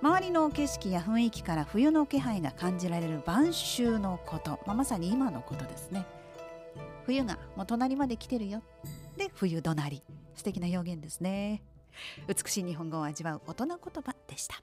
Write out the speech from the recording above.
周りの景色や雰囲気から冬の気配が感じられる晩秋のこと、まあ、まさに今のことですね。冬がもう隣まで来てるよ。で冬隣素敵な表現ですね。美しい日本語を味わう大人言葉でした。